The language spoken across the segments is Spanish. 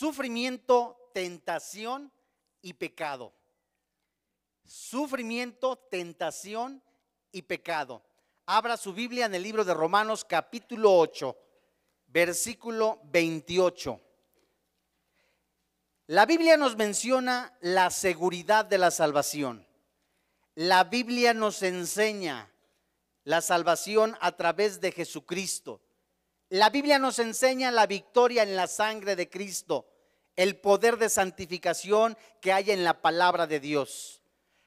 Sufrimiento, tentación y pecado. Sufrimiento, tentación y pecado. Abra su Biblia en el libro de Romanos capítulo 8, versículo 28. La Biblia nos menciona la seguridad de la salvación. La Biblia nos enseña la salvación a través de Jesucristo. La Biblia nos enseña la victoria en la sangre de Cristo, el poder de santificación que hay en la palabra de Dios.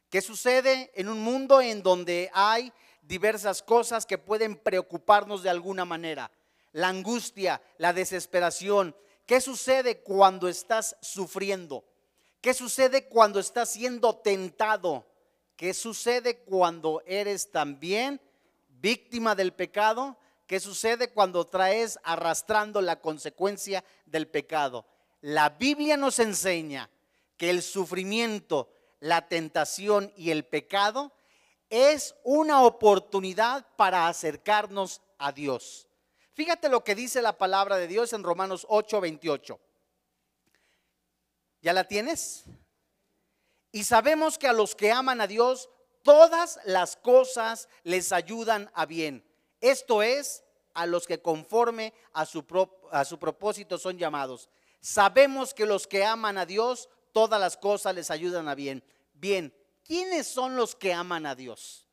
¿Qué sucede en un mundo en donde hay diversas cosas que pueden preocuparnos de alguna manera? La angustia, la desesperación. ¿Qué sucede cuando estás sufriendo? ¿Qué sucede cuando estás siendo tentado? ¿Qué sucede cuando eres también víctima del pecado? ¿Qué sucede cuando traes arrastrando la consecuencia del pecado? La Biblia nos enseña que el sufrimiento, la tentación y el pecado es una oportunidad para acercarnos a Dios. Fíjate lo que dice la palabra de Dios en Romanos 8, 28. ¿Ya la tienes? Y sabemos que a los que aman a Dios, todas las cosas les ayudan a bien esto es, a los que conforme a su, a su propósito son llamados. Sabemos que los que aman a Dios, todas las cosas les ayudan a bien. Bien, ¿quiénes son los que aman a Dios?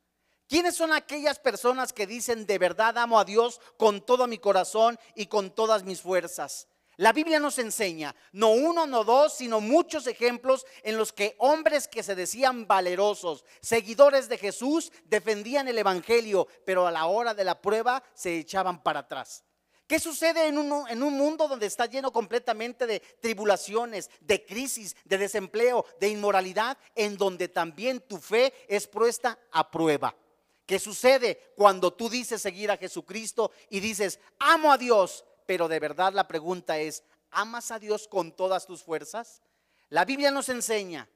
¿Quiénes son aquellas personas que dicen de verdad amo a Dios con todo mi corazón y con todas mis fuerzas? La Biblia nos enseña, no uno, no dos, sino muchos ejemplos en los que hombres que se decían valerosos, seguidores de Jesús, defendían el Evangelio, pero a la hora de la prueba se echaban para atrás. ¿Qué sucede en un, en un, mundo donde está lleno completamente de tribulaciones, de crisis, de desempleo, de inmoralidad, en donde también tu fe es puesta a prueba? ¿Qué sucede cuando tú dices seguir a Jesucristo y dices, amo a Dios, pero de verdad la pregunta es, ¿amas a Dios con todas tus fuerzas? La Biblia nos enseña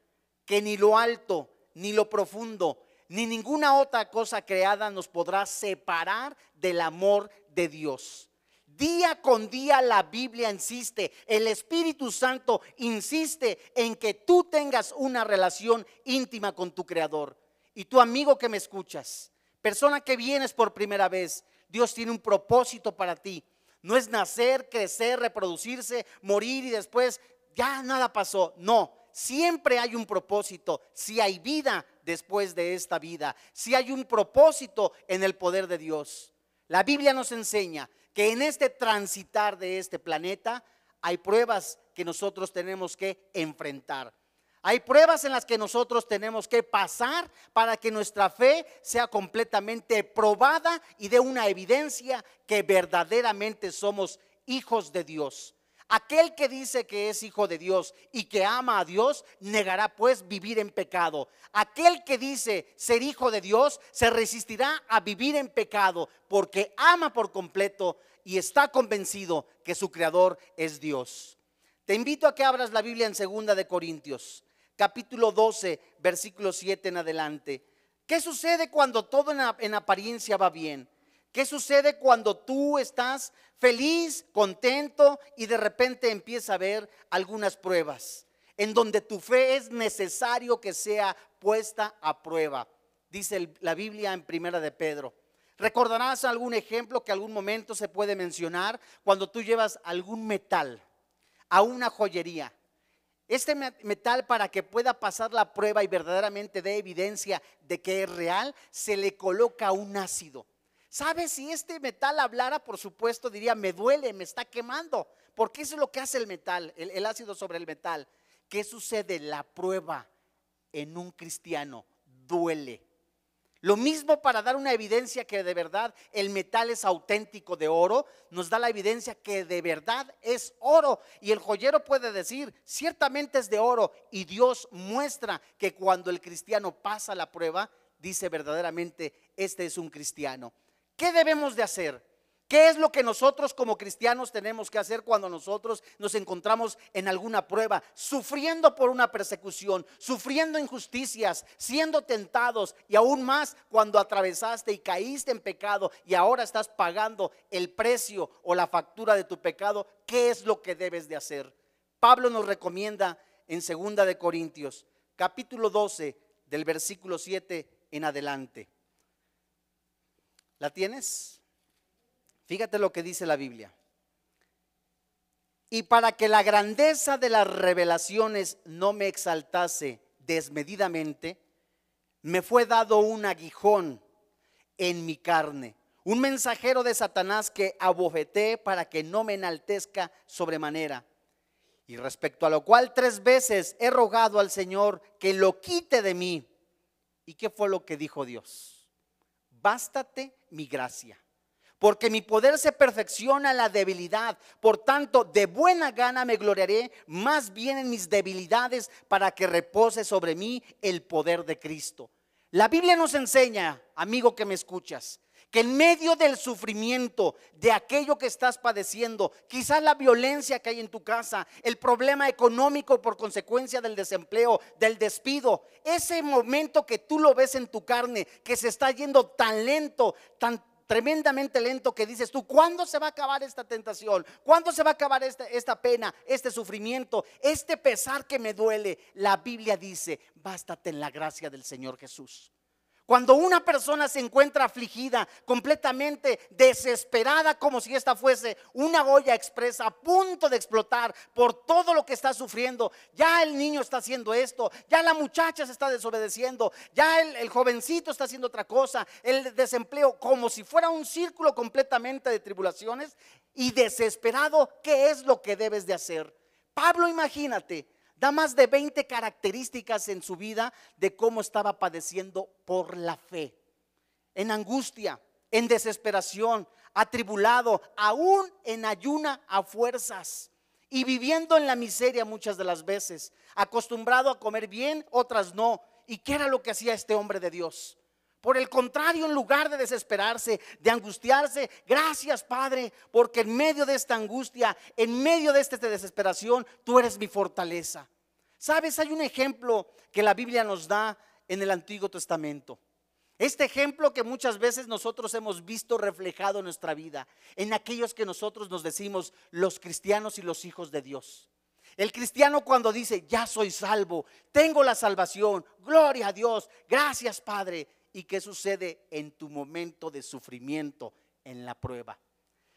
que ni lo alto, ni lo profundo, ni ninguna otra cosa creada nos podrá separar del amor de Dios. Día con día la Biblia insiste, el Espíritu Santo insiste en que tú tengas una relación íntima con tu Creador. Y tu amigo que me escuchas, persona que vienes por primera vez, Dios tiene un propósito para ti. No es nacer, crecer, reproducirse, morir y después ya nada pasó. No, siempre hay un propósito. Si hay vida después de esta vida, si hay un propósito en el poder de Dios. La Biblia nos enseña que en este transitar de este planeta hay pruebas que nosotros tenemos que enfrentar. Hay pruebas en las que nosotros tenemos que pasar para que nuestra fe sea completamente probada y dé una evidencia que verdaderamente somos hijos de Dios. Aquel que dice que es hijo de Dios y que ama a Dios, negará pues vivir en pecado. Aquel que dice ser hijo de Dios, se resistirá a vivir en pecado porque ama por completo y está convencido que su creador es Dios. Te invito a que abras la Biblia en segunda de Corintios capítulo 12, versículo 7 en adelante. ¿Qué sucede cuando todo en, apariencia va bien? ¿Qué sucede cuando tú estás feliz, contento y de repente empieza a haber algunas pruebas en donde tu fe es necesario que sea puesta a prueba? Dice la Biblia en Primera de Pedro. ¿Recordarás algún ejemplo que algún momento se puede mencionar cuando tú llevas algún metal a una joyería? Este metal para que pueda pasar la prueba y verdaderamente dé evidencia de que es real, se le coloca un ácido. ¿Sabes? Si este metal hablara, por supuesto, diría, me duele, me está quemando. Porque eso es lo que hace el metal, el, el ácido sobre el metal. ¿Qué sucede? La prueba en un cristiano duele. Lo mismo para dar una evidencia que de verdad el metal es auténtico de oro, nos da la evidencia que de verdad es oro. Y el joyero puede decir, ciertamente es de oro. Y Dios muestra que cuando el cristiano pasa la prueba, dice verdaderamente, este es un cristiano. ¿Qué debemos de hacer? ¿Qué es lo que nosotros como cristianos tenemos que hacer cuando nosotros nos encontramos en alguna prueba, sufriendo por una persecución, sufriendo injusticias, siendo tentados y aún más cuando atravesaste y caíste en pecado y ahora estás pagando el precio o la factura de tu pecado? ¿Qué es lo que debes de hacer? Pablo nos recomienda en segunda de Corintios, capítulo 12, del versículo 7 en adelante. ¿La tienes? Fíjate lo que dice la Biblia. Y para que la grandeza de las revelaciones no me exaltase desmedidamente, me fue dado un aguijón en mi carne, un mensajero de Satanás que abofeté para que no me enaltezca sobremanera. Y respecto a lo cual tres veces he rogado al Señor que lo quite de mí. ¿Y qué fue lo que dijo Dios? Bástate mi gracia porque mi poder se perfecciona en la debilidad. Por tanto, de buena gana me gloriaré más bien en mis debilidades para que repose sobre mí el poder de Cristo. La Biblia nos enseña, amigo que me escuchas, que en medio del sufrimiento de aquello que estás padeciendo, quizás la violencia que hay en tu casa, el problema económico por consecuencia del desempleo, del despido, ese momento que tú lo ves en tu carne, que se está yendo tan lento, tan tremendamente lento que dices tú, ¿cuándo se va a acabar esta tentación? ¿Cuándo se va a acabar esta, esta pena, este sufrimiento, este pesar que me duele? La Biblia dice, bástate en la gracia del Señor Jesús. Cuando una persona se encuentra afligida, completamente desesperada, como si esta fuese una olla expresa a punto de explotar por todo lo que está sufriendo, ya el niño está haciendo esto, ya la muchacha se está desobedeciendo, ya el, el jovencito está haciendo otra cosa, el desempleo, como si fuera un círculo completamente de tribulaciones y desesperado, ¿qué es lo que debes de hacer? Pablo, imagínate, Da más de 20 características en su vida de cómo estaba padeciendo por la fe. En angustia, en desesperación, atribulado, aún en ayuna a fuerzas y viviendo en la miseria muchas de las veces, acostumbrado a comer bien, otras no. ¿Y qué era lo que hacía este hombre de Dios? Por el contrario, en lugar de desesperarse, de angustiarse, gracias Padre, porque en medio de esta angustia, en medio de esta desesperación, tú eres mi fortaleza. Sabes, hay un ejemplo que la Biblia nos da en el Antiguo Testamento. Este ejemplo que muchas veces nosotros hemos visto reflejado en nuestra vida, en aquellos que nosotros nos decimos los cristianos y los hijos de Dios. El cristiano cuando dice, ya soy salvo, tengo la salvación, gloria a Dios, gracias Padre, ¿Y qué sucede en tu momento de sufrimiento, en la prueba?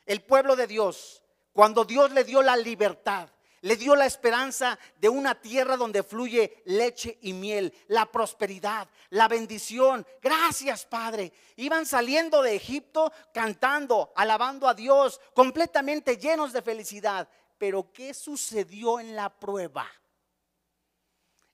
El pueblo de Dios, cuando Dios le dio la libertad, le dio la esperanza de una tierra donde fluye leche y miel, la prosperidad, la bendición. Gracias, Padre. Iban saliendo de Egipto cantando, alabando a Dios, completamente llenos de felicidad. Pero ¿qué sucedió en la prueba?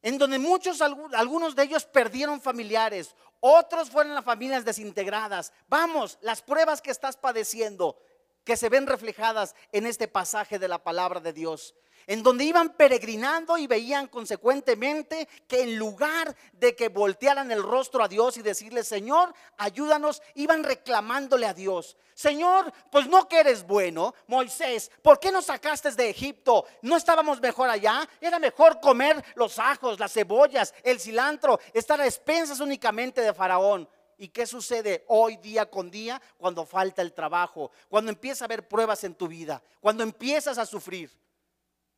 En donde muchos, algunos de ellos perdieron familiares, otros fueron las familias desintegradas. Vamos, las pruebas que estás padeciendo, que se ven reflejadas en este pasaje de la palabra de Dios en donde iban peregrinando y veían consecuentemente que en lugar de que voltearan el rostro a Dios y decirle, Señor, ayúdanos, iban reclamándole a Dios. Señor, pues no que eres bueno, Moisés, ¿por qué nos sacaste de Egipto? ¿No estábamos mejor allá? Era mejor comer los ajos, las cebollas, el cilantro, estar a expensas únicamente de Faraón. ¿Y qué sucede hoy día con día cuando falta el trabajo? Cuando empieza a haber pruebas en tu vida, cuando empiezas a sufrir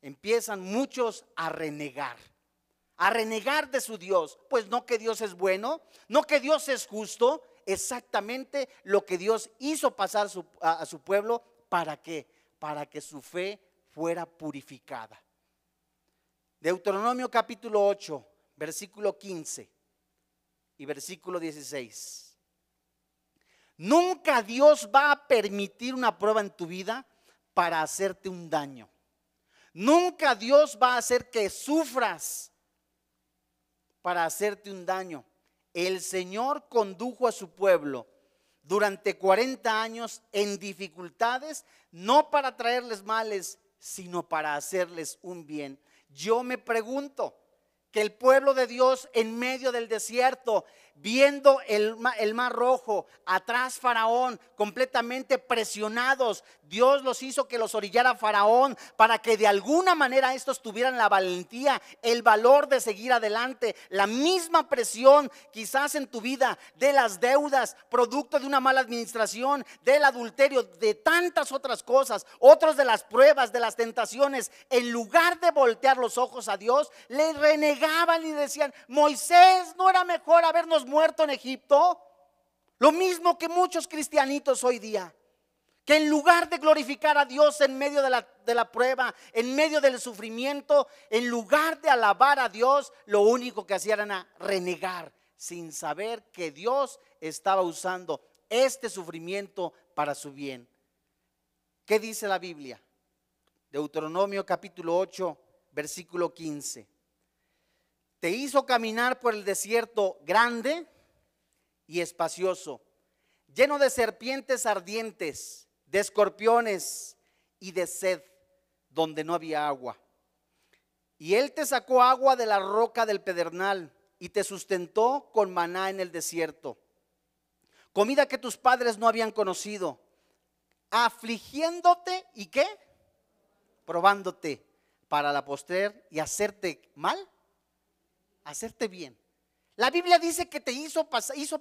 empiezan muchos a renegar, a renegar de su Dios. Pues no que Dios es bueno, no que Dios es justo, exactamente lo que Dios hizo pasar a, su pueblo, ¿para qué? Para que su fe fuera purificada. Deuteronomio capítulo 8, versículo 15 y versículo 16. Nunca Dios va a permitir una prueba en tu vida para hacerte un daño. Nunca Dios va a hacer que sufras para hacerte un daño. El Señor condujo a su pueblo durante 40 años en dificultades, no para traerles males, sino para hacerles un bien. Yo me pregunto que el pueblo de Dios en medio del desierto, viendo el, el mar rojo, atrás Faraón, completamente presionados. Dios los hizo que los orillara Faraón para que de alguna manera estos tuvieran la valentía, el valor de seguir adelante. La misma presión quizás en tu vida de las deudas, producto de una mala administración, del adulterio, de tantas otras cosas, otros de las pruebas, de las tentaciones. En lugar de voltear los ojos a Dios, le renegaban y decían, Moisés, ¿no era mejor habernos muerto en Egipto? Lo mismo que muchos cristianitos hoy día que en lugar de glorificar a Dios en medio de la, de la, prueba, en medio del sufrimiento, en lugar de alabar a Dios, lo único que hacían era renegar sin saber que Dios estaba usando este sufrimiento para su bien. ¿Qué dice la Biblia? Deuteronomio capítulo 8, versículo 15. Te hizo caminar por el desierto grande y espacioso, lleno de serpientes ardientes de escorpiones y de sed donde no había agua. Y él te sacó agua de la roca del pedernal y te sustentó con maná en el desierto. Comida que tus padres no habían conocido, afligiéndote y qué? Probándote para la postrer y hacerte mal, hacerte bien. La Biblia dice que te hizo,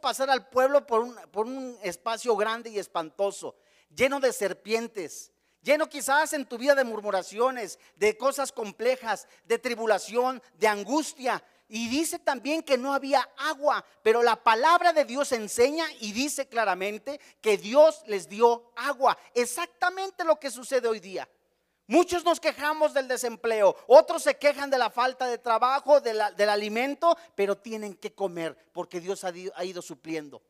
pasar al pueblo por un, por un espacio grande y espantoso lleno de serpientes, lleno quizás en tu vida de murmuraciones, de cosas complejas, de tribulación, de angustia. Y dice también que no había agua, pero la palabra de Dios enseña y dice claramente que Dios les dio agua. Exactamente lo que sucede hoy día. Muchos nos quejamos del desempleo, otros se quejan de la falta de trabajo, del alimento, pero tienen que comer porque Dios ha ido supliendo.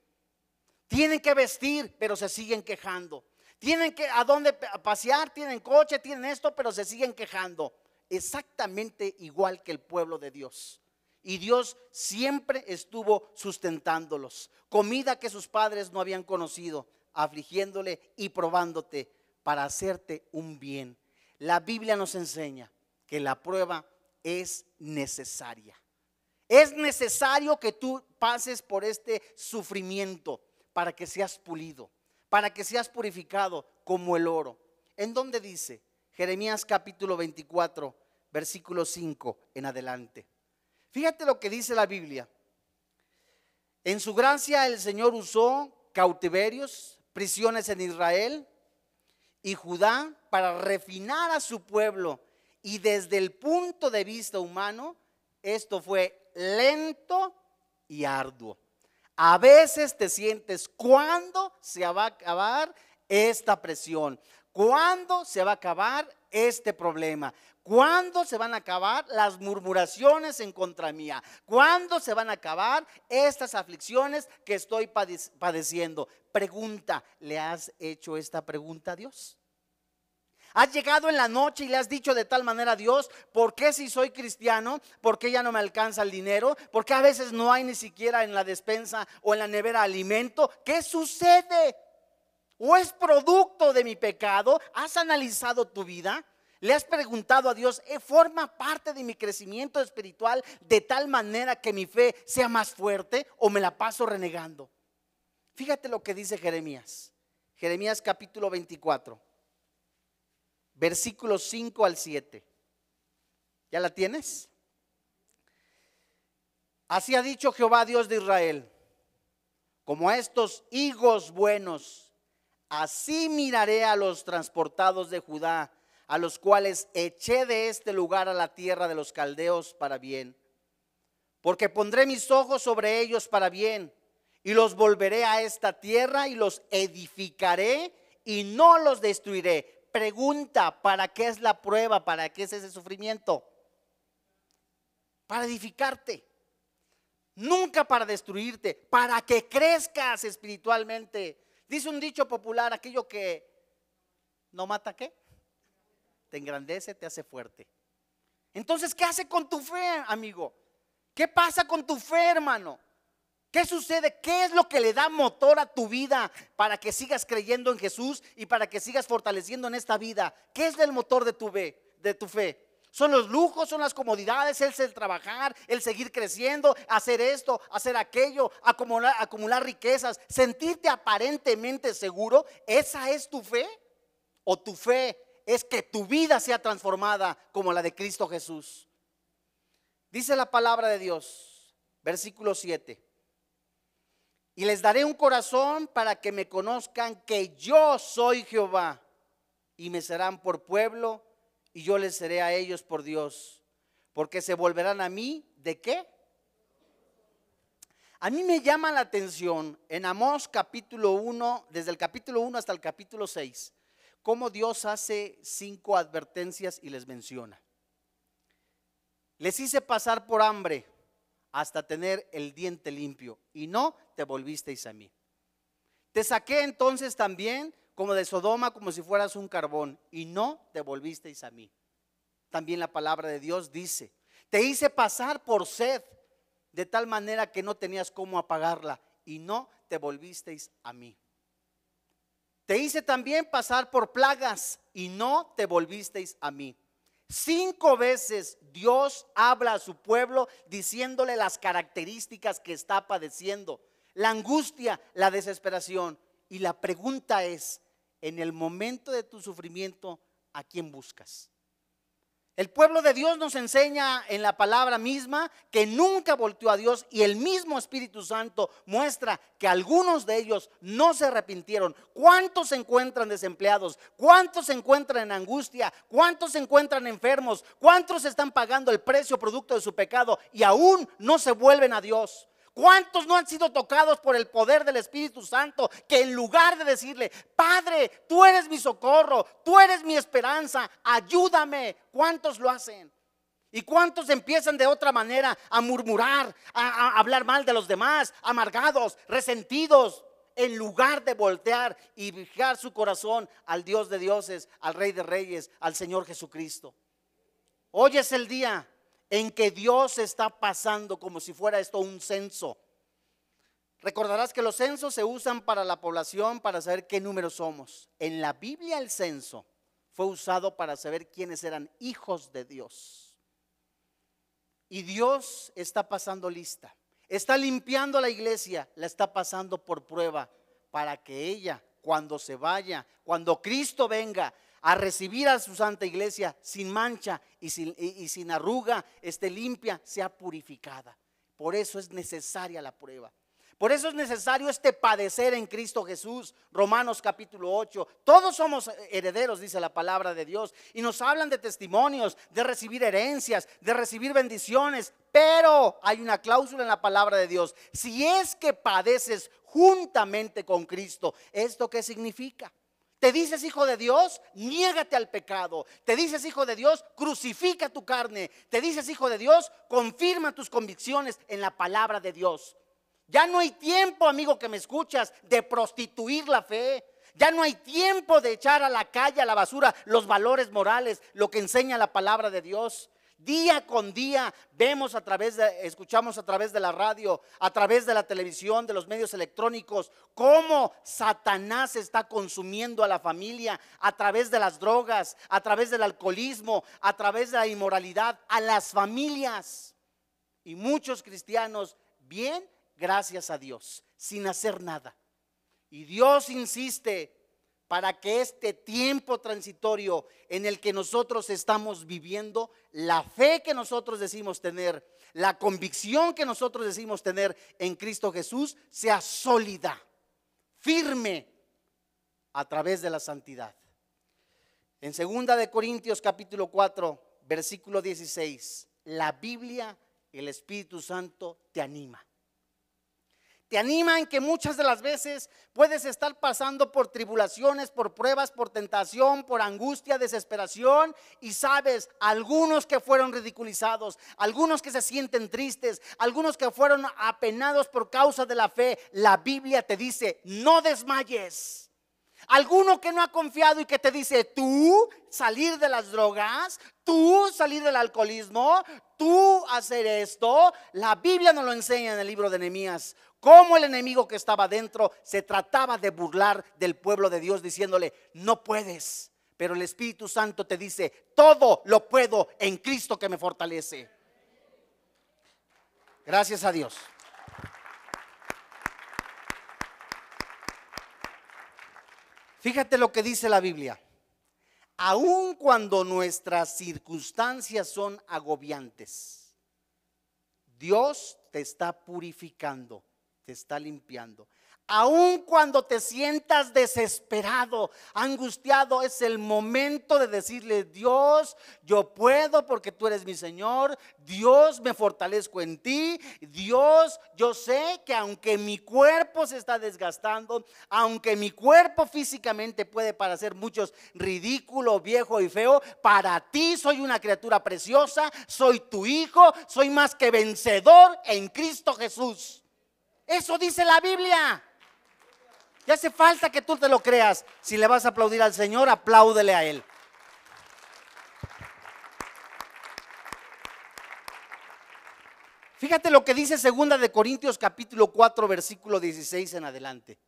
Tienen que vestir, pero se siguen quejando. Tienen que a dónde pasear, tienen coche, tienen esto, pero se siguen quejando. Exactamente igual que el pueblo de Dios. Y Dios siempre estuvo sustentándolos. Comida que sus padres no habían conocido, afligiéndole y probándote para hacerte un bien. La Biblia nos enseña que la prueba es necesaria. Es necesario que tú pases por este sufrimiento para que seas pulido para que seas purificado como el oro. ¿En dónde dice? Jeremías capítulo 24, versículo 5 en adelante. Fíjate lo que dice la Biblia. En su gracia el Señor usó cautiverios, prisiones en Israel y Judá para refinar a su pueblo. Y desde el punto de vista humano, esto fue lento y arduo. A veces te sientes, ¿cuándo se va a acabar esta presión? ¿Cuándo se va a acabar este problema? ¿Cuándo se van a acabar las murmuraciones en contra mía? ¿Cuándo se van a acabar estas aflicciones que estoy padeciendo? Pregunta, ¿le has hecho esta pregunta a Dios? Has llegado en la noche y le has dicho de tal manera a Dios, ¿por qué si soy cristiano? ¿Por qué ya no me alcanza el dinero? ¿Por qué a veces no hay ni siquiera en la despensa o en la nevera alimento? ¿Qué sucede? ¿O es producto de mi pecado? ¿Has analizado tu vida? ¿Le has preguntado a Dios, ¿eh, ¿forma parte de mi crecimiento espiritual de tal manera que mi fe sea más fuerte o me la paso renegando? Fíjate lo que dice Jeremías. Jeremías capítulo 24 versículos 5 al 7. ¿Ya la tienes? Así ha dicho Jehová Dios de Israel, como a estos higos buenos, así miraré a los transportados de Judá, a los cuales eché de este lugar a la tierra de los caldeos para bien. Porque pondré mis ojos sobre ellos para bien, y los volveré a esta tierra y los edificaré y no los destruiré pregunta, ¿para qué es la prueba? ¿Para qué es ese sufrimiento? Para edificarte. Nunca para destruirte, para que crezcas espiritualmente. Dice un dicho popular, aquello que no mata qué? Te engrandece, te hace fuerte. Entonces, ¿qué hace con tu fe, amigo? ¿Qué pasa con tu fe, hermano? ¿Qué sucede? ¿Qué es lo que le da motor a tu vida para que sigas creyendo en Jesús y para que sigas fortaleciendo en esta vida? ¿Qué es el motor de tu, fe, de tu fe? Son los lujos, son las comodidades, es el trabajar, el seguir creciendo, hacer esto, hacer aquello, acumular, acumular riquezas, sentirte aparentemente seguro. ¿Esa es tu fe? ¿O tu fe es que tu vida sea transformada como la de Cristo Jesús? Dice la palabra de Dios, versículo 7. Y les daré un corazón para que me conozcan que yo soy Jehová y me serán por pueblo y yo les seré a ellos por Dios, porque se volverán a mí de qué? A mí me llama la atención en Amós capítulo 1, desde el capítulo 1 hasta el capítulo 6, cómo Dios hace cinco advertencias y les menciona. Les hice pasar por hambre hasta tener el diente limpio y no te volvisteis a mí. Te saqué entonces también como de Sodoma, como si fueras un carbón, y no te volvisteis a mí. También la palabra de Dios dice, te hice pasar por sed, de tal manera que no tenías cómo apagarla, y no te volvisteis a mí. Te hice también pasar por plagas, y no te volvisteis a mí. Cinco veces Dios habla a su pueblo diciéndole las características que está padeciendo, la angustia, la desesperación. Y la pregunta es, en el momento de tu sufrimiento, ¿a quién buscas? El pueblo de Dios nos enseña en la palabra misma que nunca volteó a Dios y el mismo Espíritu Santo muestra que algunos de ellos no se arrepintieron. ¿Cuántos se encuentran desempleados? ¿Cuántos se encuentran en angustia? ¿Cuántos se encuentran enfermos? ¿Cuántos están pagando el precio producto de su pecado y aún no se vuelven a Dios? ¿Cuántos no han sido tocados por el poder del Espíritu Santo que en lugar de decirle, Padre, tú eres mi socorro, tú eres mi esperanza, ayúdame? ¿Cuántos lo hacen? ¿Y cuántos empiezan de otra manera a murmurar, a, hablar mal de los demás, amargados, resentidos, en lugar de voltear y fijar su corazón al Dios de dioses, al Rey de reyes, al Señor Jesucristo? Hoy es el día en que Dios está pasando como si fuera esto un censo. Recordarás que los censos se usan para la población para saber qué número somos. En la Biblia el censo fue usado para saber quiénes eran hijos de Dios. Y Dios está pasando lista. Está limpiando la iglesia, la está pasando por prueba para que ella, cuando se vaya, cuando Cristo venga, a recibir a su santa iglesia sin mancha y sin, y, sin arruga, esté limpia, sea purificada. Por eso es necesaria la prueba. Por eso es necesario este padecer en Cristo Jesús. Romanos capítulo 8. Todos somos herederos, dice la palabra de Dios. Y nos hablan de testimonios, de recibir herencias, de recibir bendiciones. Pero hay una cláusula en la palabra de Dios. Si es que padeces juntamente con Cristo, ¿esto qué significa? Te dices hijo de Dios, niégate al pecado. Te dices hijo de Dios, crucifica tu carne. Te dices hijo de Dios, confirma tus convicciones en la palabra de Dios. Ya no hay tiempo, amigo que me escuchas, de prostituir la fe. Ya no hay tiempo de echar a la calle, a la basura, los valores morales, lo que enseña la palabra de Dios. Día con día vemos a través de, escuchamos a través de la radio, a través de la televisión, de los medios electrónicos, cómo Satanás está consumiendo a la familia a través de las drogas, a través del alcoholismo, a través de la inmoralidad, a las familias. Y muchos cristianos, bien, gracias a Dios, sin hacer nada. Y Dios insiste para que este tiempo transitorio en el que nosotros estamos viviendo, la fe que nosotros decimos tener, la convicción que nosotros decimos tener en Cristo Jesús, sea sólida, firme a través de la santidad. En segunda de Corintios capítulo 4, versículo 16, la Biblia, el Espíritu Santo te anima te anima en que muchas de las veces puedes estar pasando por tribulaciones, por pruebas, por tentación, por angustia, desesperación y sabes, algunos que fueron ridiculizados, algunos que se sienten tristes, algunos que fueron apenados por causa de la fe, la Biblia te dice, no desmayes. Alguno que no ha confiado y que te dice, tú salir de las drogas, tú salir del alcoholismo, tú hacer esto, la Biblia nos lo enseña en el libro de Nehemías cómo el enemigo que estaba dentro se trataba de burlar del pueblo de Dios diciéndole, no puedes, Pero el Espíritu Santo te dice, todo lo puedo en Cristo que me fortalece. Gracias a Dios. Fíjate lo que dice la Biblia. Aun cuando nuestras circunstancias son agobiantes, Dios te está purificando, te está limpiando. Aun cuando te sientas desesperado, angustiado, es el momento de decirle, Dios, yo puedo porque tú eres mi Señor, Dios, me fortalezco en ti, Dios, yo sé que aunque mi cuerpo se está desgastando, aunque mi cuerpo físicamente puede parecer muchos ridículo, viejo y feo, para ti soy una criatura preciosa, soy tu hijo, soy más que vencedor en Cristo Jesús. Eso dice la Biblia. Y hace falta que tú te lo creas. Si le vas a aplaudir al Señor, apláudele a Él. Fíjate lo que dice segunda de Corintios capítulo 4 versículo 16 en adelante.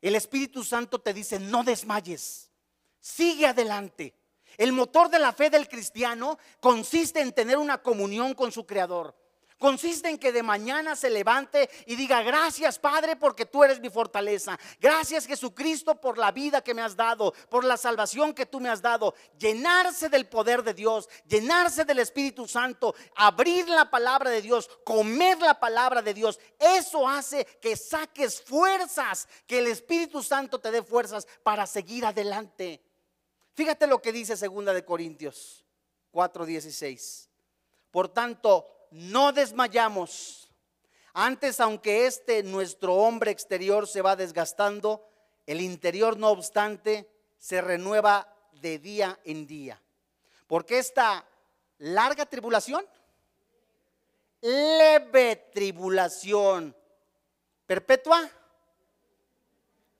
El Espíritu Santo te dice, no desmayes, sigue adelante. El motor de la fe del cristiano consiste en tener una comunión con su Creador. Consiste en que de mañana se levante y diga, gracias Padre porque tú eres mi fortaleza. Gracias Jesucristo por la vida que me has dado, por la salvación que tú me has dado. Llenarse del poder de Dios, llenarse del Espíritu Santo, abrir la palabra de Dios, comer la palabra de Dios. Eso hace que saques fuerzas, que el Espíritu Santo te dé fuerzas para seguir adelante. Fíjate lo que dice segunda de Corintios 4:16. Por tanto, no desmayamos. Antes, aunque este nuestro hombre exterior se va desgastando, el interior no obstante se renueva de día en día. Porque esta larga tribulación, leve tribulación, perpetua,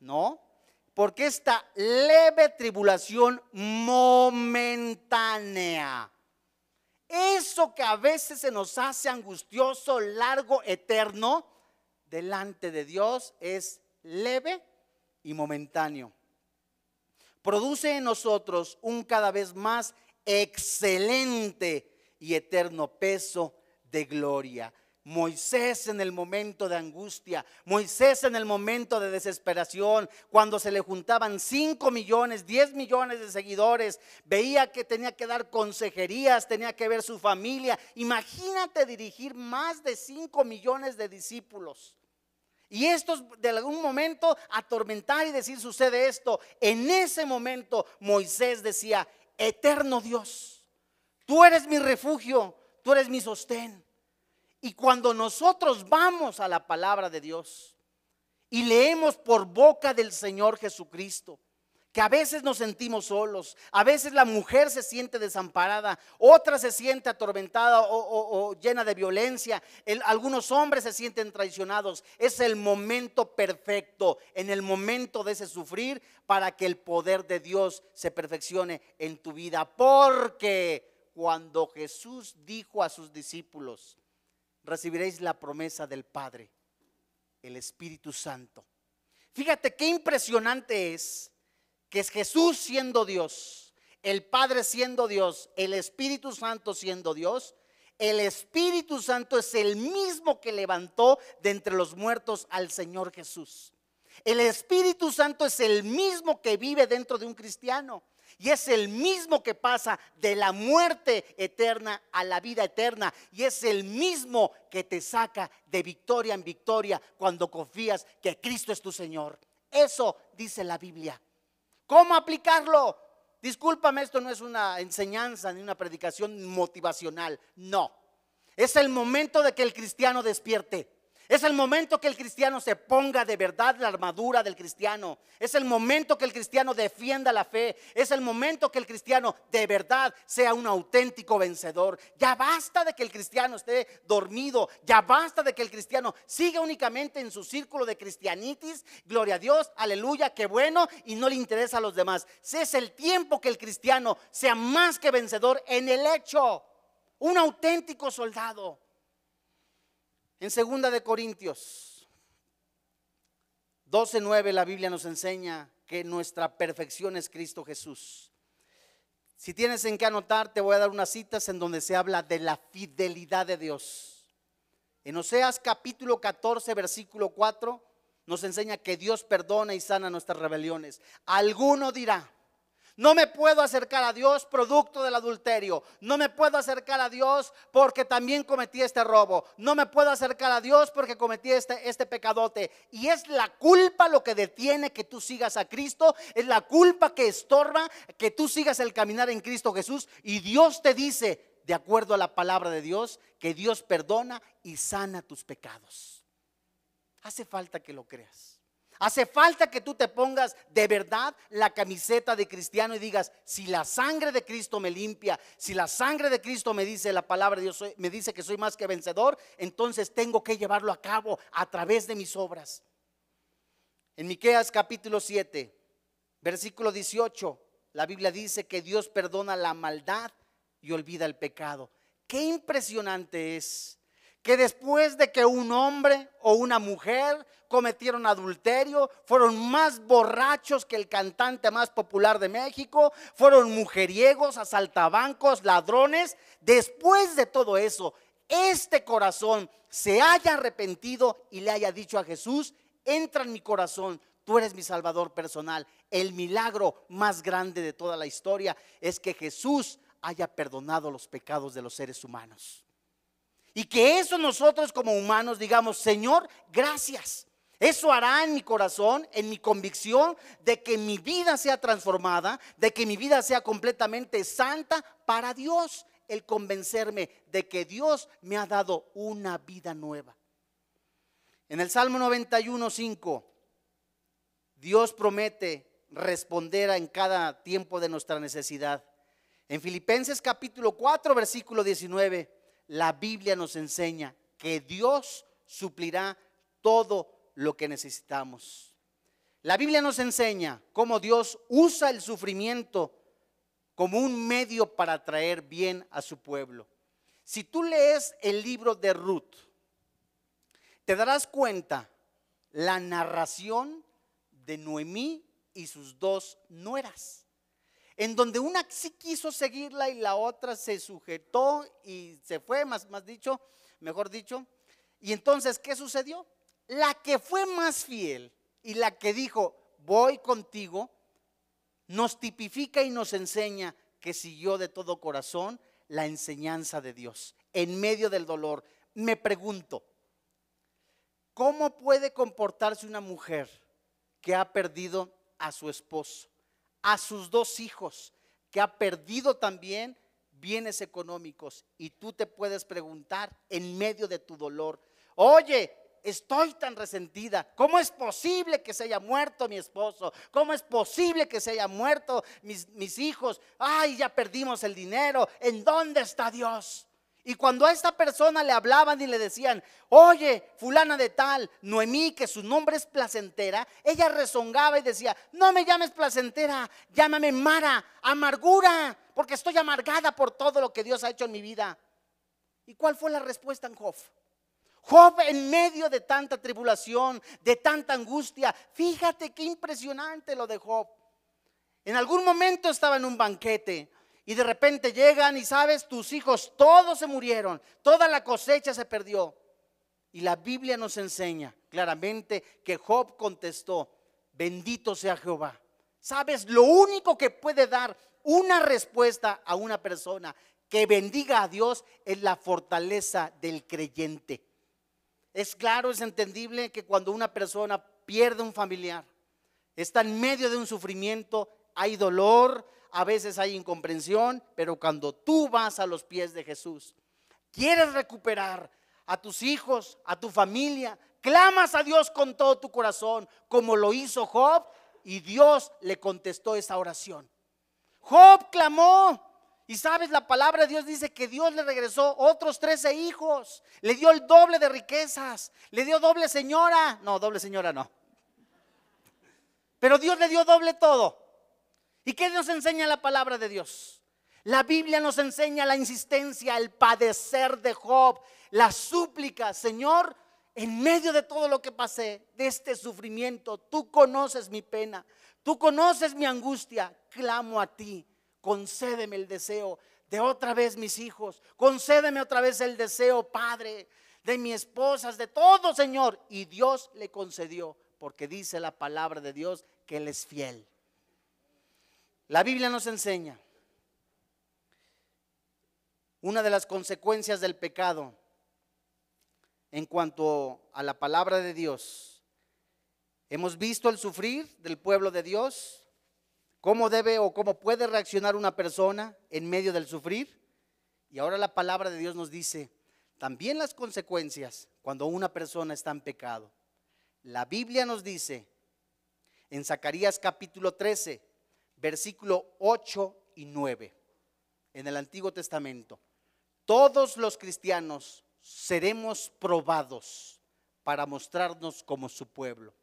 no, porque esta leve tribulación momentánea eso que a veces se nos hace angustioso, largo, eterno, delante de Dios es leve y momentáneo. Produce en nosotros un cada vez más excelente y eterno peso de gloria Moisés en el momento de angustia, Moisés en el momento de desesperación, cuando se le juntaban 5 millones, 10 millones de seguidores, veía que tenía que dar consejerías, tenía que ver su familia. Imagínate dirigir más de 5 millones de discípulos. Y estos de algún momento atormentar y decir sucede esto. En ese momento Moisés decía, eterno Dios, tú eres mi refugio, tú eres mi sostén. Y cuando nosotros vamos a la palabra de Dios y leemos por boca del Señor Jesucristo, que a veces nos sentimos solos, a veces la mujer se siente desamparada, otra se siente atormentada o, llena de violencia, algunos hombres se sienten traicionados. Es el momento perfecto, en el momento de ese sufrir, para que el poder de Dios se perfeccione en tu vida. Porque cuando Jesús dijo a sus discípulos, recibiréis la promesa del Padre, el Espíritu Santo. Fíjate qué impresionante es que es Jesús siendo Dios, el Padre siendo Dios, el Espíritu Santo siendo Dios. El Espíritu Santo es el mismo que levantó de entre los muertos al Señor Jesús. El Espíritu Santo es el mismo que vive dentro de un cristiano. Y es el mismo que pasa de la muerte eterna a la vida eterna. Y es el mismo que te saca de victoria en victoria cuando confías que Cristo es tu Señor. Eso dice la Biblia. ¿Cómo aplicarlo? Discúlpame, esto no es una enseñanza ni una predicación motivacional. No. Es el momento de que el cristiano despierte. Es el momento que el cristiano se ponga de verdad la armadura del cristiano. Es el momento que el cristiano defienda la fe. Es el momento que el cristiano de verdad sea un auténtico vencedor. Ya basta de que el cristiano esté dormido. Ya basta de que el cristiano siga únicamente en su círculo de cristianitis. Gloria a Dios, aleluya, qué bueno. Y no le interesa a los demás. Es el tiempo que el cristiano sea más que vencedor en el hecho. Un auténtico soldado. En segunda de Corintios 12:9 la Biblia nos enseña que nuestra perfección es Cristo Jesús. Si tienes en qué anotar, te voy a dar unas citas en donde se habla de la fidelidad de Dios. En Oseas capítulo 14, versículo 4, nos enseña que Dios perdona y sana nuestras rebeliones. Alguno dirá, no me puedo acercar a Dios producto del adulterio. No me puedo acercar a Dios porque también cometí este robo. No me puedo acercar a Dios porque cometí este, este pecadote. Y es la culpa lo que detiene que tú sigas a Cristo. Es la culpa que estorba que tú sigas el caminar en Cristo Jesús. Y Dios te dice, de acuerdo a la palabra de Dios, que Dios perdona y sana tus pecados. Hace falta que lo creas. Hace falta que tú te pongas de verdad la camiseta de cristiano y digas, si la sangre de Cristo me limpia, si la sangre de Cristo me dice la palabra de Dios, me dice que soy más que vencedor, entonces tengo que llevarlo a cabo a través de mis obras. En Miqueas capítulo 7, versículo 18, la Biblia dice que Dios perdona la maldad y olvida el pecado. Qué impresionante es que después de que un hombre o una mujer cometieron adulterio, fueron más borrachos que el cantante más popular de México, fueron mujeriegos, asaltabancos, ladrones, después de todo eso, este corazón se haya arrepentido y le haya dicho a Jesús, entra en mi corazón, tú eres mi salvador personal. El milagro más grande de toda la historia es que Jesús haya perdonado los pecados de los seres humanos. Y que eso nosotros como humanos digamos, Señor, gracias. Eso hará en mi corazón, en mi convicción de que mi vida sea transformada, de que mi vida sea completamente santa para Dios, el convencerme de que Dios me ha dado una vida nueva. En el Salmo 91, 5, Dios promete responder en cada tiempo de nuestra necesidad. En Filipenses capítulo 4, versículo 19, la Biblia nos enseña que Dios suplirá todo lo que necesitamos. La Biblia nos enseña cómo Dios usa el sufrimiento como un medio para traer bien a su pueblo. Si tú lees el libro de Ruth, te darás cuenta la narración de Noemí y sus dos nueras en donde una sí quiso seguirla y la otra se sujetó y se fue, más, más dicho, mejor dicho. Y entonces, ¿qué sucedió? La que fue más fiel y la que dijo, voy contigo, nos tipifica y nos enseña que siguió de todo corazón la enseñanza de Dios en medio del dolor. Me pregunto, ¿cómo puede comportarse una mujer que ha perdido a su esposo? A sus dos hijos, que ha perdido también bienes económicos. Y tú te puedes preguntar en medio de tu dolor, oye, estoy tan resentida. ¿Cómo es posible que se haya muerto mi esposo? ¿Cómo es posible que se haya muerto mis, mis hijos? Ay, ya perdimos el dinero. ¿En dónde está Dios? Y cuando a esta persona le hablaban y le decían, oye, fulana de tal, Noemí, que su nombre es placentera, ella rezongaba y decía, no me llames placentera, llámame Mara, amargura, porque estoy amargada por todo lo que Dios ha hecho en mi vida. ¿Y cuál fue la respuesta en Job? Job en medio de tanta tribulación, de tanta angustia, fíjate qué impresionante lo de Job. En algún momento estaba en un banquete y de repente llegan y sabes, tus hijos todos se murieron, toda la cosecha se perdió. Y la Biblia nos enseña claramente que Job contestó, bendito sea Jehová. Sabes, lo único que puede dar una respuesta a una persona que bendiga a Dios es la fortaleza del creyente. Es claro, es entendible que cuando una persona pierde un familiar, está en medio de un sufrimiento, hay dolor, a veces hay incomprensión, pero cuando tú vas a los pies de Jesús, quieres recuperar a tus hijos, a tu familia, clamas a Dios con todo tu corazón, como lo hizo Job, y Dios le contestó esa oración. Job clamó, y sabes, la palabra de Dios dice que Dios le regresó otros 13 hijos, le dio el doble de riquezas, le dio doble señora, no, doble señora no, pero Dios le dio doble todo. ¿Y qué nos enseña la palabra de Dios? La Biblia nos enseña la insistencia, el padecer de Job, la súplica, Señor, en medio de todo lo que pasé, de este sufrimiento, tú conoces mi pena, tú conoces mi angustia, clamo a ti, concédeme el deseo de otra vez mis hijos, concédeme otra vez el deseo, Padre, de mi esposas, de todo, Señor. Y Dios le concedió, porque dice la palabra de Dios que Él es fiel. La Biblia nos enseña una de las consecuencias del pecado en cuanto a la palabra de Dios. Hemos visto el sufrir del pueblo de Dios, cómo debe o cómo puede reaccionar una persona en medio del sufrir. Y ahora la palabra de Dios nos dice también las consecuencias cuando una persona está en pecado. La Biblia nos dice en Zacarías capítulo 13, versículo 8 y 9, en el Antiguo Testamento, todos los cristianos seremos probados para mostrarnos como su pueblo.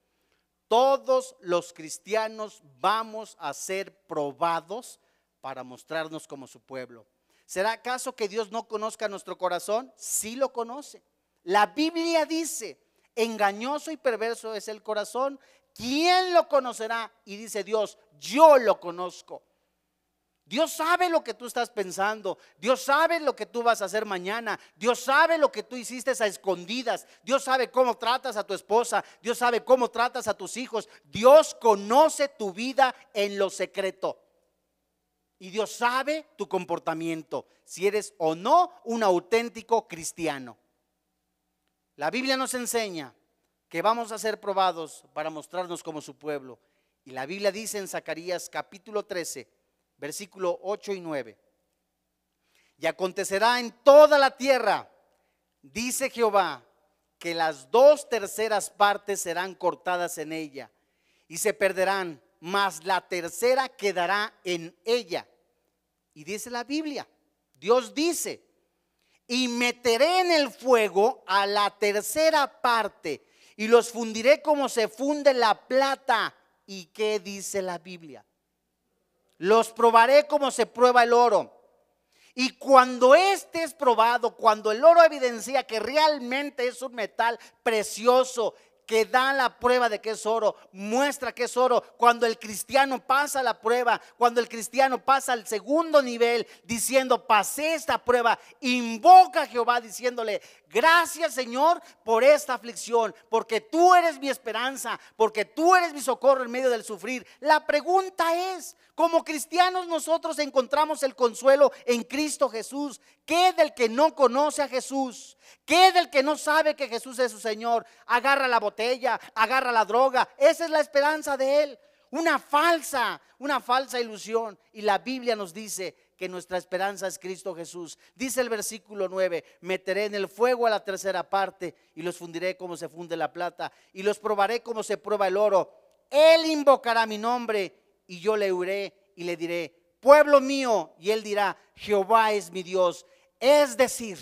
Todos los cristianos vamos a ser probados para mostrarnos como su pueblo. ¿Será acaso que Dios no conozca nuestro corazón? Sí lo conoce. La Biblia dice, engañoso y perverso es el corazón. ¿Quién lo conocerá? Y dice Dios, yo lo conozco. Dios sabe lo que tú estás pensando. Dios sabe lo que tú vas a hacer mañana. Dios sabe lo que tú hiciste a escondidas. Dios sabe cómo tratas a tu esposa. Dios sabe cómo tratas a tus hijos. Dios conoce tu vida en lo secreto. Y Dios sabe tu comportamiento, si eres o no un auténtico cristiano. La Biblia nos enseña que vamos a ser probados para mostrarnos como su pueblo. Y la Biblia dice en Zacarías capítulo 13, versículo 8 y 9. Y acontecerá en toda la tierra, dice Jehová, que las dos terceras partes serán cortadas en ella y se perderán, mas la tercera quedará en ella. Y dice la Biblia, Dios dice, y meteré en el fuego a la tercera parte y los fundiré como se funde la plata. ¿Y qué dice la Biblia? Los probaré como se prueba el oro. Y cuando este es probado, cuando el oro evidencia que realmente es un metal precioso, que da la prueba de que es oro, muestra que es oro. Cuando el cristiano pasa la prueba, cuando el cristiano pasa al segundo nivel diciendo, pasé esta prueba, invoca a Jehová diciéndole, gracias Señor por esta aflicción, porque tú eres mi esperanza, porque tú eres mi socorro en medio del sufrir. La pregunta es, como cristianos nosotros encontramos el consuelo en Cristo Jesús. ¿Qué del que no conoce a Jesús? ¿Qué del que no sabe que Jesús es su Señor? Agarra la botella, agarra la droga. Esa es la esperanza de Él. Una falsa, una falsa ilusión. Y la Biblia nos dice que nuestra esperanza es Cristo Jesús. Dice el versículo 9, meteré en el fuego a la tercera parte y los fundiré como se funde la plata y los probaré como se prueba el oro. Él invocará mi nombre y yo le oiré y le diré, pueblo mío, y él dirá, Jehová es mi Dios. Es decir,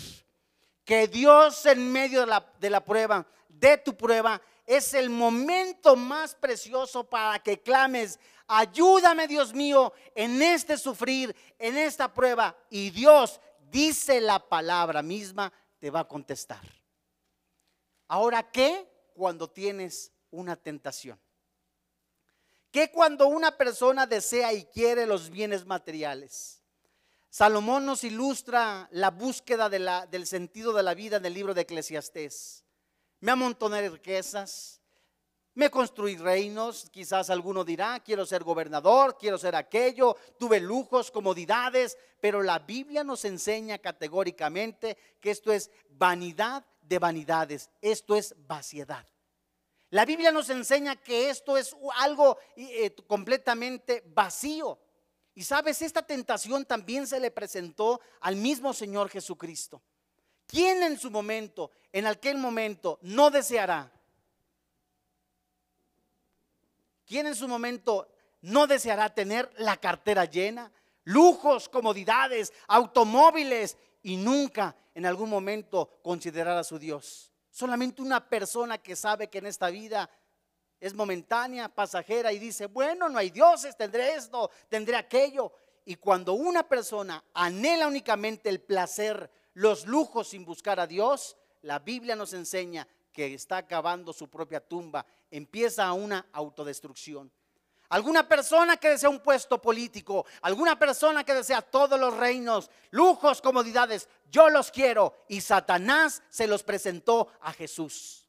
que Dios en medio de la, de la prueba, de tu prueba, es el momento más precioso para que clames, ayúdame Dios mío en este sufrir, en esta prueba. Y Dios, dice la palabra misma, te va a contestar. Ahora, ¿qué cuando tienes una tentación? ¿Qué cuando una persona desea y quiere los bienes materiales? Salomón nos ilustra la búsqueda del sentido de la vida en el libro de Eclesiastés. Me amontoné riquezas, me construí reinos, quizás alguno dirá, quiero ser gobernador, quiero ser aquello, tuve lujos, comodidades, pero la Biblia nos enseña categóricamente que esto es vanidad de vanidades, esto es vaciedad. La Biblia nos enseña que esto es algo eh, completamente vacío. Y sabes, esta tentación también se le presentó al mismo Señor Jesucristo. ¿Quién en su momento, en aquel momento, no deseará? ¿Quién en su momento no deseará tener la cartera llena, lujos, comodidades, automóviles y nunca en algún momento considerar a su Dios? Solamente una persona que sabe que en esta vida es momentánea, pasajera y dice, bueno, no hay dioses, tendré esto, tendré aquello. Y cuando una persona anhela únicamente el placer, los lujos sin buscar a Dios, la Biblia nos enseña que está acabando su propia tumba, empieza una autodestrucción. Alguna persona que desea un puesto político, alguna persona que desea todos los reinos, lujos, comodidades, yo los quiero. Y Satanás se los presentó a Jesús.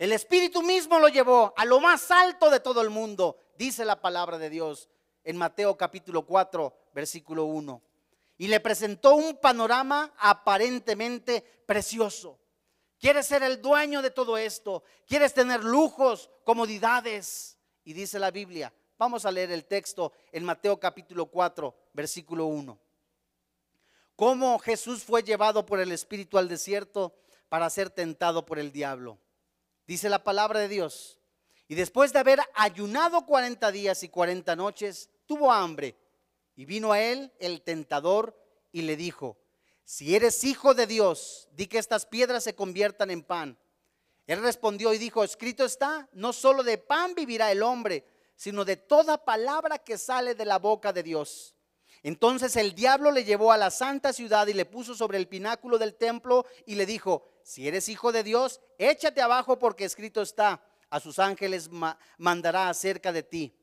El Espíritu mismo lo llevó a lo más alto de todo el mundo, dice la palabra de Dios en Mateo capítulo 4, versículo 1. Y le presentó un panorama aparentemente precioso. Quieres ser el dueño de todo esto, quieres tener lujos, comodidades. Y dice la Biblia, vamos a leer el texto en Mateo capítulo 4, versículo 1. Cómo Jesús fue llevado por el Espíritu al desierto para ser tentado por el diablo. Dice la palabra de Dios. Y después de haber ayunado 40 días y 40 noches, tuvo hambre. Y vino a él el tentador y le dijo, si eres hijo de Dios, di que estas piedras se conviertan en pan. Él respondió y dijo, escrito está, no solo de pan vivirá el hombre, sino de toda palabra que sale de la boca de Dios. Entonces el diablo le llevó a la santa ciudad y le puso sobre el pináculo del templo y le dijo, si eres hijo de Dios, échate abajo porque escrito está, a sus ángeles mandará acerca de ti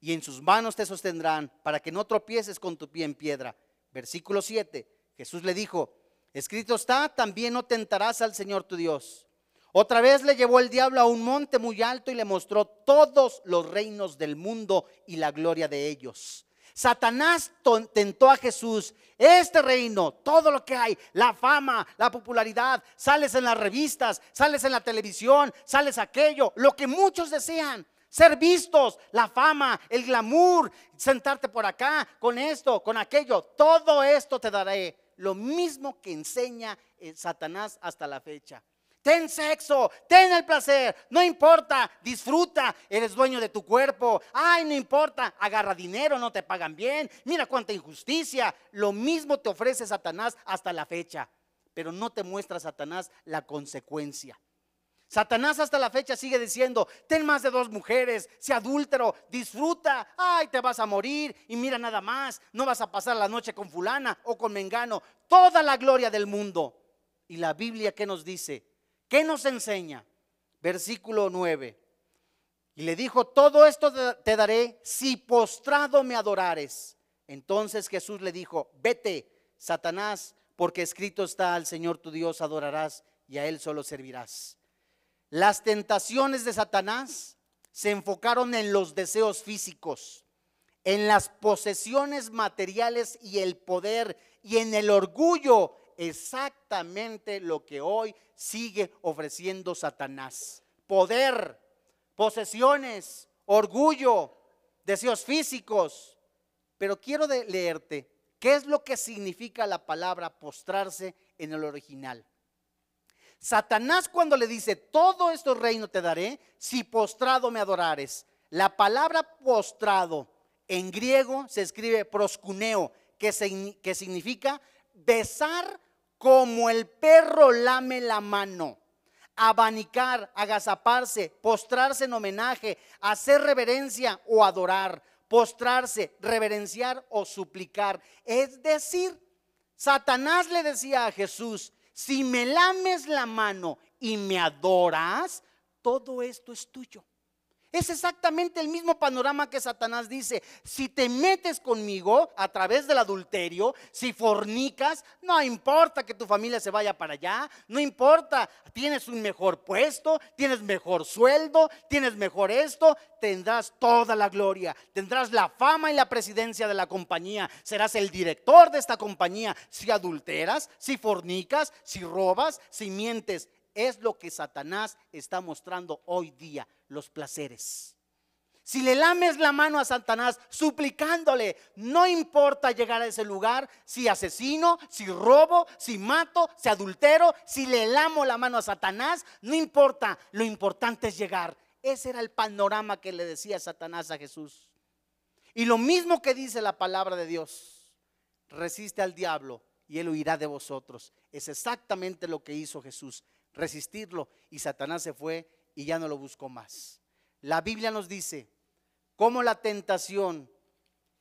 y en sus manos te sostendrán para que no tropieces con tu pie en piedra. Versículo 7. Jesús le dijo, escrito está, también no tentarás al Señor tu Dios. Otra vez le llevó el diablo a un monte muy alto y le mostró todos los reinos del mundo y la gloria de ellos. Satanás tentó a Jesús, este reino, todo lo que hay, la fama, la popularidad, sales en las revistas, sales en la televisión, sales aquello, lo que muchos desean ser vistos, la fama, el glamour, sentarte por acá con esto, con aquello, todo esto te daré. Lo mismo que enseña eh, Satanás hasta la fecha. Ten sexo, ten el placer, no importa, disfruta, eres dueño de tu cuerpo. Ay, no importa, agarra dinero, no te pagan bien. Mira cuánta injusticia. Lo mismo te ofrece Satanás hasta la fecha, pero no te muestra Satanás la consecuencia. Satanás hasta la fecha sigue diciendo, ten más de dos mujeres, sea adúltero, disfruta, ay, te vas a morir y mira nada más, no vas a pasar la noche con fulana o con mengano, toda la gloria del mundo. Y la Biblia, ¿qué nos dice? ¿Qué nos enseña? Versículo 9. Y le dijo, todo esto te daré si postrado me adorares. Entonces Jesús le dijo, vete, Satanás, porque escrito está, al Señor tu Dios adorarás y a Él solo servirás. Las tentaciones de Satanás se enfocaron en los deseos físicos, en las posesiones materiales y el poder y en el orgullo, exactamente lo que hoy sigue ofreciendo Satanás. Poder, posesiones, orgullo, deseos físicos. Pero quiero leerte qué es lo que significa la palabra postrarse en el original. Satanás cuando le dice, todo esto reino te daré si postrado me adorares. La palabra postrado en griego se escribe proscuneo, que, que significa besar como el perro lame la mano abanicar, agazaparse, postrarse en homenaje, hacer reverencia o adorar, postrarse, reverenciar o suplicar. Es decir, Satanás le decía a Jesús, si me lames la mano y me adoras, todo esto es tuyo. Es exactamente el mismo panorama que Satanás dice. Si te metes conmigo a través del adulterio, si fornicas, no importa que tu familia se vaya para allá, no importa, tienes un mejor puesto, tienes mejor sueldo, tienes mejor esto, tendrás toda la gloria, tendrás la fama y la presidencia de la compañía, serás el director de esta compañía. Si adulteras, si fornicas, si robas, si mientes, es lo que Satanás está mostrando hoy día, los placeres. Si le lames la mano a Satanás suplicándole, no importa llegar a ese lugar, si asesino, si robo, si mato, si adultero, si le lamo la mano a Satanás, no importa, lo importante es llegar. Ese era el panorama que le decía Satanás a Jesús. Y lo mismo que dice la palabra de Dios, resiste al diablo y él huirá de vosotros. Es exactamente lo que hizo Jesús resistirlo y Satanás se fue y ya no lo buscó más. La Biblia nos dice cómo la tentación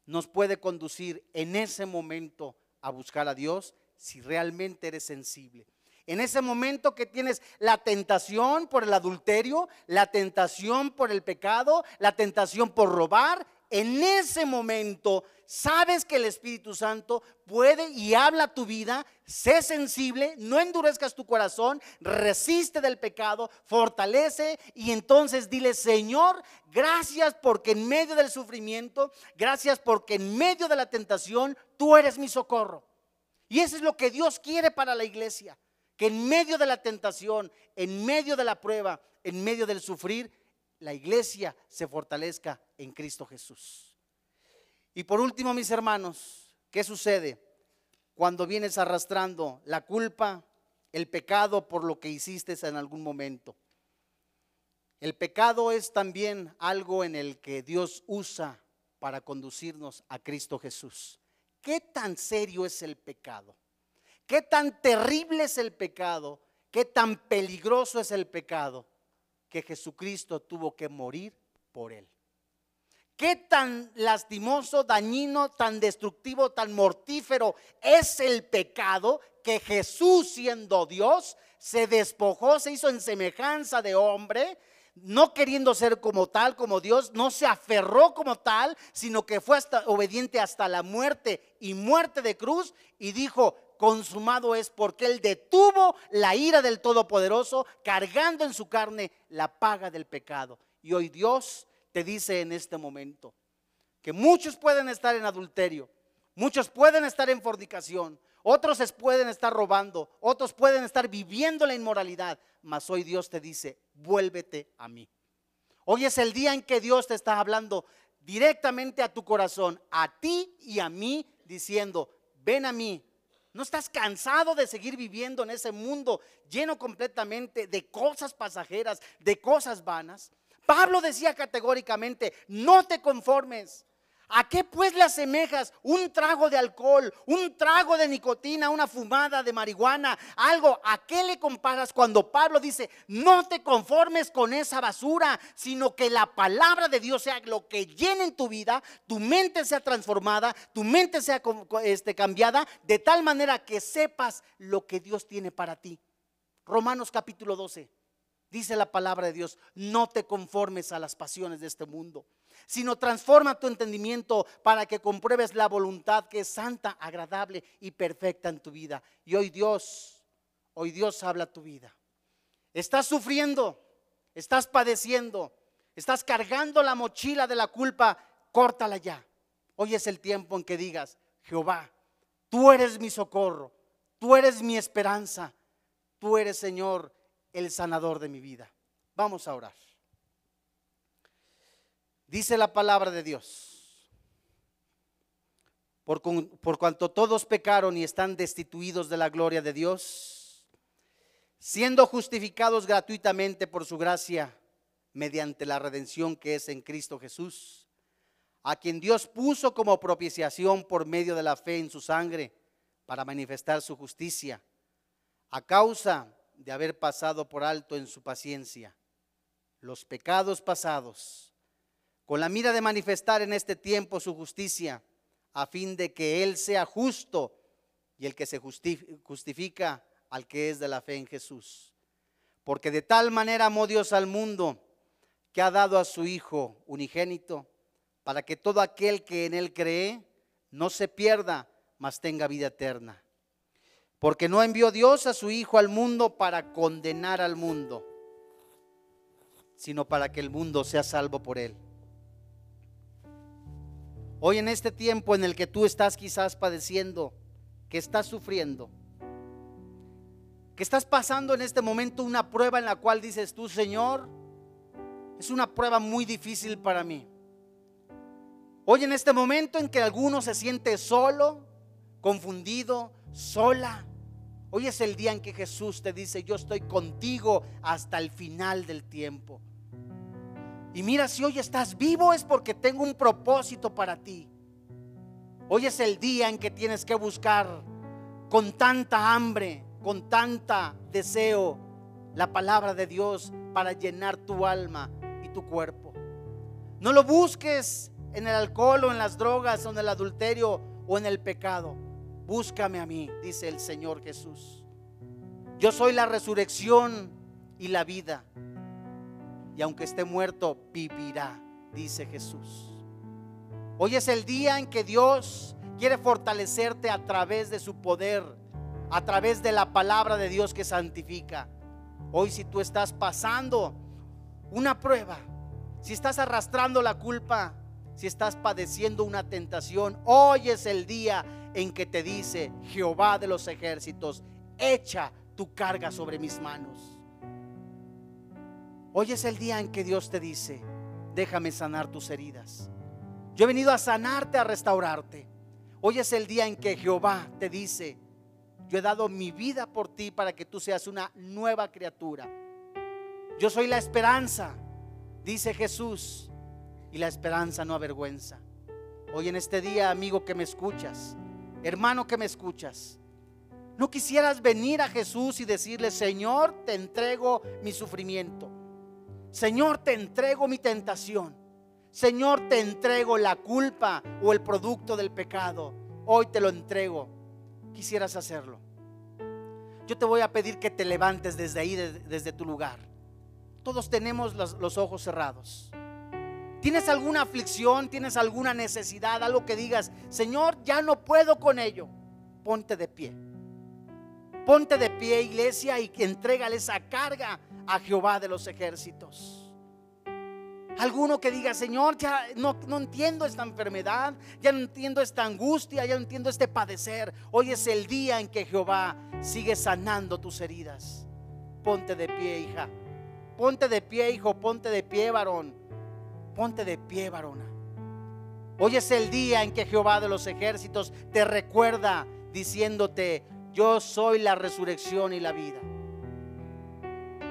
nos puede conducir en ese momento a buscar a Dios si realmente eres sensible. En ese momento que tienes la tentación por el adulterio, la tentación por el pecado, la tentación por robar, en ese momento sabes que el Espíritu Santo puede y habla tu vida, sé sensible, no endurezcas tu corazón, resiste del pecado, fortalece y entonces dile, Señor, gracias porque en medio del sufrimiento, gracias porque en medio de la tentación, tú eres mi socorro. Y eso es lo que Dios quiere para la iglesia, que en medio de la tentación, en medio de la prueba, en medio del sufrir, la iglesia se fortalezca en Cristo Jesús. Y por último, mis hermanos, ¿qué sucede cuando vienes arrastrando la culpa, el pecado por lo que hiciste en algún momento? El pecado es también algo en el que Dios usa para conducirnos a Cristo Jesús. ¿Qué tan serio es el pecado? ¿Qué tan terrible es el pecado? ¿Qué tan peligroso es el pecado? Que Jesucristo tuvo que morir por él. ¿Qué tan lastimoso, dañino, tan destructivo, tan mortífero es el pecado que Jesús siendo Dios se despojó, se hizo en semejanza de hombre, no queriendo ser como tal, como Dios, no se aferró como tal, sino que fue obediente hasta la muerte y muerte de cruz y dijo, consumado es porque él detuvo la ira del Todopoderoso, cargando en su carne la paga del pecado. Y hoy Dios te dice en este momento que muchos pueden estar en adulterio, muchos pueden estar en fornicación, otros pueden estar robando, otros pueden estar viviendo la inmoralidad, mas hoy Dios te dice, vuélvete a mí. Hoy es el día en que Dios te está hablando directamente a tu corazón, a ti y a mí, diciendo, ven a mí. ¿No estás cansado de seguir viviendo en ese mundo lleno completamente de cosas pasajeras, de cosas vanas? Pablo decía categóricamente, no te conformes ¿A qué pues le asemejas un trago de alcohol, un trago de nicotina, una fumada de marihuana, algo? ¿A qué le comparas cuando Pablo dice, no te conformes con esa basura, sino que la palabra de Dios sea lo que llene en tu vida, tu mente sea transformada, tu mente sea este, cambiada, de tal manera que sepas lo que Dios tiene para ti? Romanos capítulo 12. Dice la palabra de Dios, no te conformes a las pasiones de este mundo sino transforma tu entendimiento para que compruebes la voluntad que es santa, agradable y perfecta en tu vida. Y hoy Dios, hoy Dios habla tu vida. Estás sufriendo, estás padeciendo, estás cargando la mochila de la culpa, córtala ya. Hoy es el tiempo en que digas, Jehová, tú eres mi socorro, tú eres mi esperanza, tú eres Señor el sanador de mi vida. Vamos a orar. Dice la palabra de Dios. Por, por, cuanto todos pecaron y están destituidos de la gloria de Dios, siendo justificados gratuitamente por su gracia mediante la redención que es en Cristo Jesús, a quien Dios puso como propiciación por medio de la fe en su sangre para manifestar su justicia, a causa de haber pasado por alto en su paciencia los pecados pasados con la mira de manifestar en este tiempo su justicia, a fin de que Él sea justo y el que se justifica al que es de la fe en Jesús. Porque de tal manera amó Dios al mundo que ha dado a su Hijo unigénito, para que todo aquel que en Él cree no se pierda, mas tenga vida eterna. Porque no envió Dios a su Hijo al mundo para condenar al mundo, sino para que el mundo sea salvo por Él. Hoy en este tiempo en el que tú estás quizás padeciendo, que estás sufriendo, que estás pasando en este momento una prueba en la cual dices tú, Señor, es una prueba muy difícil para mí. Hoy en este momento en que alguno se siente solo, confundido, sola, hoy es el día en que Jesús te dice, yo estoy contigo hasta el final del tiempo. Y mira, si hoy estás vivo es porque tengo un propósito para ti. Hoy es el día en que tienes que buscar con tanta hambre, con tanta deseo, la palabra de Dios para llenar tu alma y tu cuerpo. No lo busques en el alcohol o en las drogas o en el adulterio o en el pecado. Búscame a mí, dice el Señor Jesús. Yo soy la resurrección y la vida. Y aunque esté muerto, vivirá, dice Jesús. Hoy es el día en que Dios quiere fortalecerte a través de su poder, a través de la palabra de Dios que santifica. Hoy si tú estás pasando una prueba, si estás arrastrando la culpa, si estás padeciendo una tentación, hoy es el día en que te dice Jehová de los ejércitos, echa tu carga sobre mis manos. Hoy es el día en que Dios te dice, déjame sanar tus heridas. Yo he venido a sanarte, a restaurarte. Hoy es el día en que Jehová te dice, yo he dado mi vida por ti para que tú seas una nueva criatura. Yo soy la esperanza, dice Jesús, y la esperanza no avergüenza. Hoy en este día, amigo que me escuchas, hermano que me escuchas, ¿no quisieras venir a Jesús y decirle, Señor, te entrego mi sufrimiento? Señor, te entrego mi tentación. Señor, te entrego la culpa o el producto del pecado. Hoy te lo entrego. Quisieras hacerlo. Yo te voy a pedir que te levantes desde ahí, desde tu lugar. Todos tenemos los, ojos cerrados. ¿Tienes alguna aflicción? ¿Tienes alguna necesidad? Algo que digas, Señor, ya no puedo con ello. Ponte de pie. Ponte de pie, iglesia, y entrégale esa carga a Jehová de los ejércitos. Alguno que diga, Señor, ya no, no, entiendo esta enfermedad, ya no entiendo esta angustia, ya no entiendo este padecer. Hoy es el día en que Jehová sigue sanando tus heridas. Ponte de pie, hija. Ponte de pie, hijo. Ponte de pie, varón. Ponte de pie, varona. Hoy es el día en que Jehová de los ejércitos te recuerda diciéndote, yo soy la resurrección y la vida.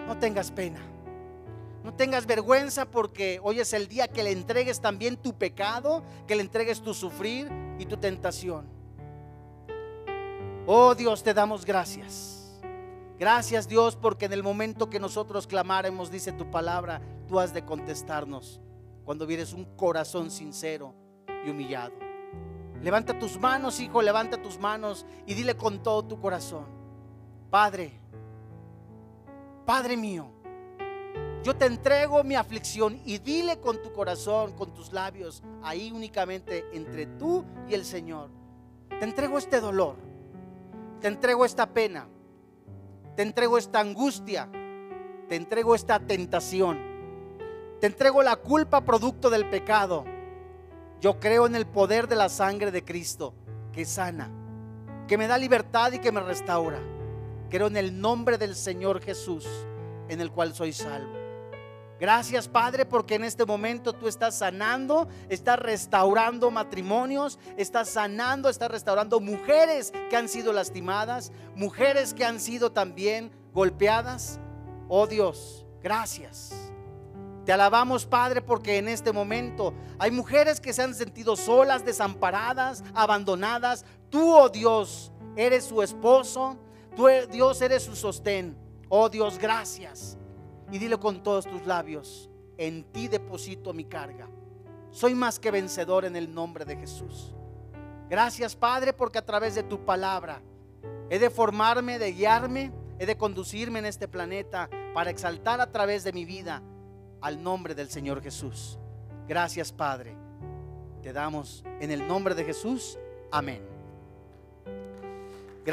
No tengas pena. No tengas vergüenza porque hoy es el día que le entregues también tu pecado, que le entregues tu sufrir y tu tentación. Oh Dios, te damos gracias. Gracias Dios porque en el momento que nosotros clamáremos, dice tu palabra, tú has de contestarnos cuando vienes un corazón sincero y humillado. Levanta tus manos, hijo, levanta tus manos y dile con todo tu corazón, Padre, Padre mío, yo te entrego mi aflicción y dile con tu corazón, con tus labios, ahí únicamente entre tú y el Señor. Te entrego este dolor, te entrego esta pena, te entrego esta angustia, te entrego esta tentación, te entrego la culpa producto del pecado. Yo creo en el poder de la sangre de Cristo que sana, que me da libertad y que me restaura. Creo en el nombre del Señor Jesús, en el cual soy salvo. Gracias Padre porque en este momento tú estás sanando, estás restaurando matrimonios, estás sanando, estás restaurando mujeres que han sido lastimadas, mujeres que han sido también golpeadas. Oh Dios, gracias. Te alabamos Padre porque en este momento hay mujeres que se han sentido solas, desamparadas, abandonadas. Tú, oh Dios, eres su esposo, Tú, Dios, eres su sostén. Oh Dios, gracias. Y dile con todos tus labios, en ti deposito mi carga. Soy más que vencedor en el nombre de Jesús. Gracias Padre porque a través de tu palabra he de formarme, de guiarme, he de conducirme en este planeta para exaltar a través de mi vida al nombre del Señor Jesús. Gracias Padre. Te damos en el nombre de Jesús. Amén.